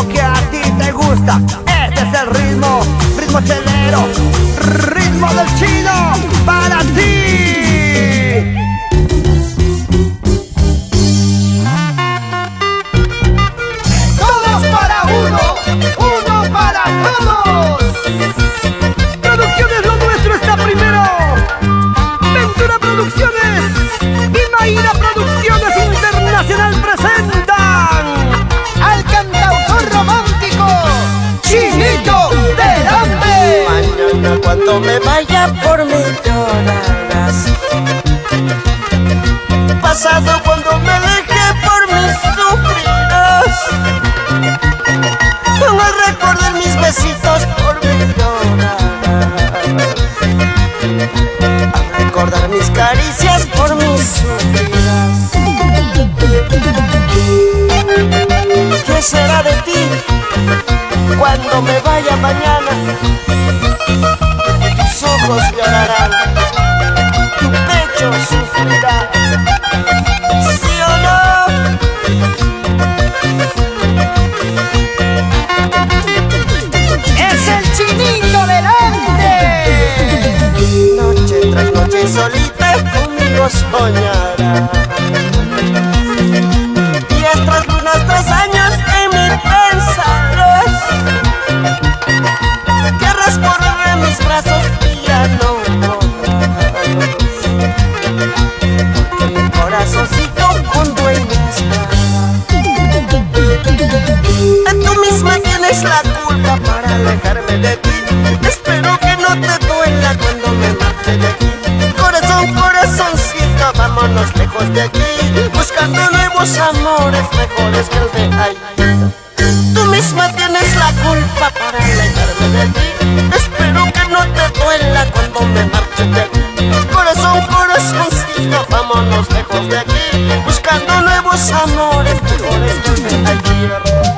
que a ti te gusta. Este es el ritmo, ritmo chelero, ritmo del chino para ti. Todos para uno, uno para todos. Cuando me vaya por mi llorarás Pasado cuando me aleje por mi sufrirás Al recordar mis besitos por mi llorarás Al recordar mis caricias por mi sufrirás ¿Qué será de ti cuando me vaya mañana? Soñará. Días tras lunas tras años en mí pensarás. Querrás correr en mis brazos y ya no podrás. Porque mi corazoncito con dueña Tú misma tienes la Nuevos amores mejores que el de ayer. Tú misma tienes la culpa para alejarme de ti. Espero que no te duela cuando me marche de. Corazón, corazoncito, vámonos lejos de aquí. Buscando nuevos amores mejores que el de ayer.